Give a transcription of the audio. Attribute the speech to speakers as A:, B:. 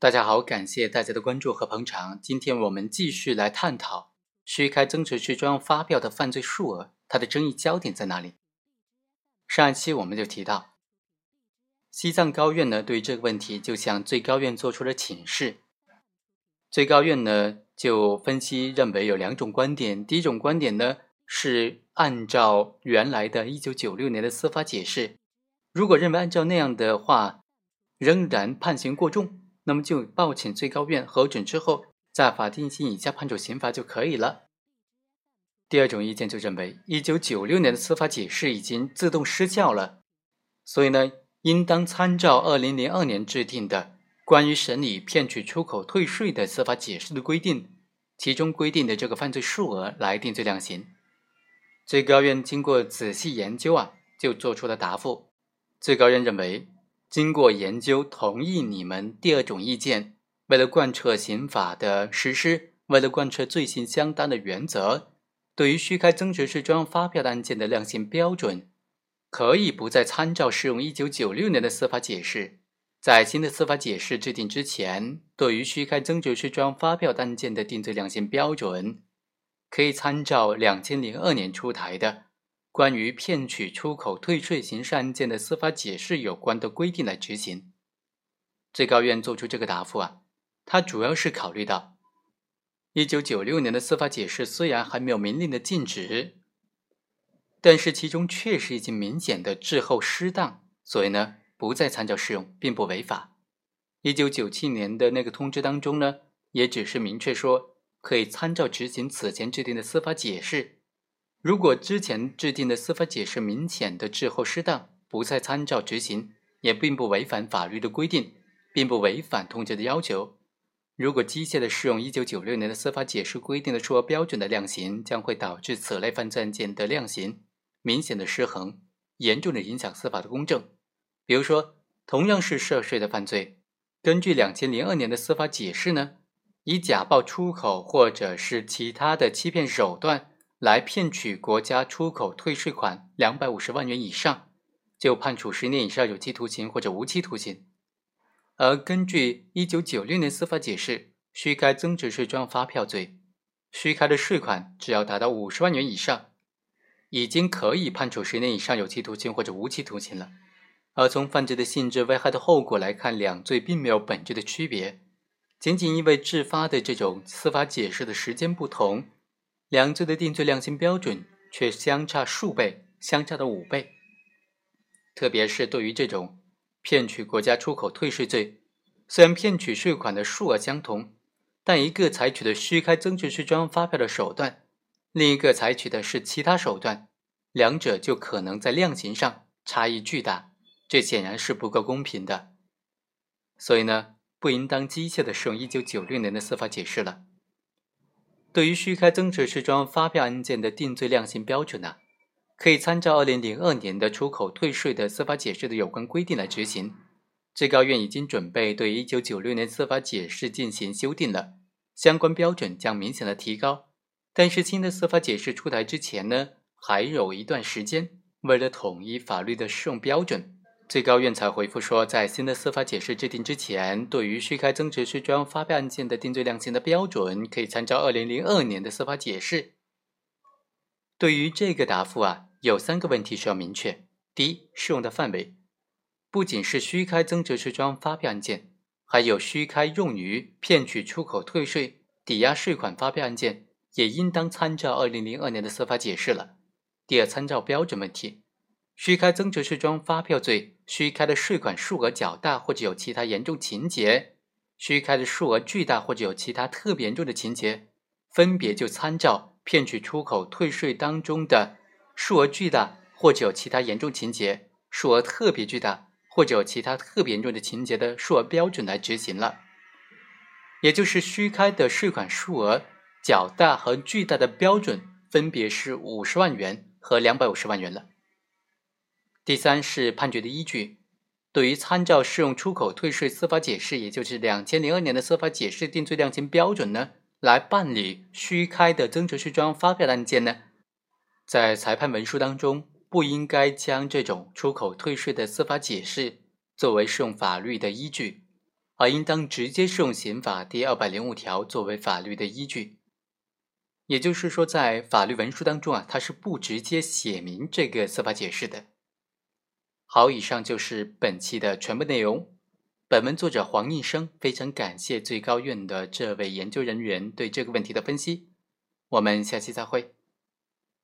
A: 大家好，感谢大家的关注和捧场。今天我们继续来探讨虚开增值税专用发票的犯罪数额，它的争议焦点在哪里？上一期我们就提到，西藏高院呢对这个问题就向最高院做出了请示。最高院呢就分析认为有两种观点，第一种观点呢是按照原来的一九九六年的司法解释，如果认为按照那样的话，仍然判刑过重。那么就报请最高院核准之后，在法定刑以下判处刑罚就可以了。第二种意见就认为，一九九六年的司法解释已经自动失效了，所以呢，应当参照二零零二年制定的关于审理骗取出口退税的司法解释的规定，其中规定的这个犯罪数额来定罪量刑。最高院经过仔细研究啊，就做出了答复。最高院认为。经过研究，同意你们第二种意见。为了贯彻刑法的实施，为了贯彻罪行相当的原则，对于虚开增值税专用发票的案件的量刑标准，可以不再参照适用一九九六年的司法解释。在新的司法解释制定之前，对于虚开增值税专用发票案件的定罪量刑标准，可以参照两千零二年出台的。关于骗取出口退税刑事案件的司法解释有关的规定来执行，最高院作出这个答复啊，它主要是考虑到一九九六年的司法解释虽然还没有明令的禁止，但是其中确实已经明显的滞后失当，所以呢不再参照适用，并不违法。一九九七年的那个通知当中呢，也只是明确说可以参照执行此前制定的司法解释。如果之前制定的司法解释明显的滞后失当，不再参照执行，也并不违反法律的规定，并不违反通知的要求。如果机械的适用一九九六年的司法解释规定的数额标准的量刑，将会导致此类犯罪案件的量刑明显的失衡，严重的影响司法的公正。比如说，同样是涉税的犯罪，根据两千零二年的司法解释呢，以假报出口或者是其他的欺骗手段。来骗取国家出口退税款两百五十万元以上，就判处十年以上有期徒刑或者无期徒刑。而根据一九九六年司法解释，虚开增值税专用发票罪，虚开的税款只要达到五十万元以上，已经可以判处十年以上有期徒刑或者无期徒刑了。而从犯罪的性质、危害的后果来看，两罪并没有本质的区别，仅仅因为制发的这种司法解释的时间不同。两罪的定罪量刑标准却相差数倍，相差的五倍。特别是对于这种骗取国家出口退税罪，虽然骗取税款的数额相同，但一个采取的虚开增值税专用发票的手段，另一个采取的是其他手段，两者就可能在量刑上差异巨大，这显然是不够公平的。所以呢，不应当机械的使用一九九六年的司法解释了。对于虚开增值税专用发票案件的定罪量刑标准呢，可以参照二零零二年的出口退税的司法解释的有关规定来执行。最高院已经准备对一九九六年司法解释进行修订了，相关标准将明显的提高。但是新的司法解释出台之前呢，还有一段时间，为了统一法律的适用标准。最高院才回复说，在新的司法解释制定之前，对于虚开增值税专用发票案件的定罪量刑的标准，可以参照二零零二年的司法解释。对于这个答复啊，有三个问题需要明确：第一，适用的范围不仅是虚开增值税专用发票案件，还有虚开用于骗取出口退税、抵押税款发票案件，也应当参照二零零二年的司法解释了。第二，参照标准问题。虚开增值税专用发票罪，虚开的税款数额较大或者有其他严重情节，虚开的数额巨大或者有其他特别严重的情节，分别就参照骗取出口退税当中的数额巨大或者有其他严重情节、数额特别巨大或者有其他特别严重的情节的数额标准来执行了。也就是虚开的税款数额较大和巨大的标准分别是五十万元和两百五十万元了。第三是判决的依据，对于参照适用出口退税司法解释，也就是两千零二年的司法解释定罪量刑标准呢，来办理虚开的增值税专用发票的案件呢，在裁判文书当中不应该将这种出口退税的司法解释作为适用法律的依据，而应当直接适用刑法第二百零五条作为法律的依据。也就是说，在法律文书当中啊，它是不直接写明这个司法解释的。好，以上就是本期的全部内容。本文作者黄应生非常感谢最高院的这位研究人员对这个问题的分析。我们下期再会。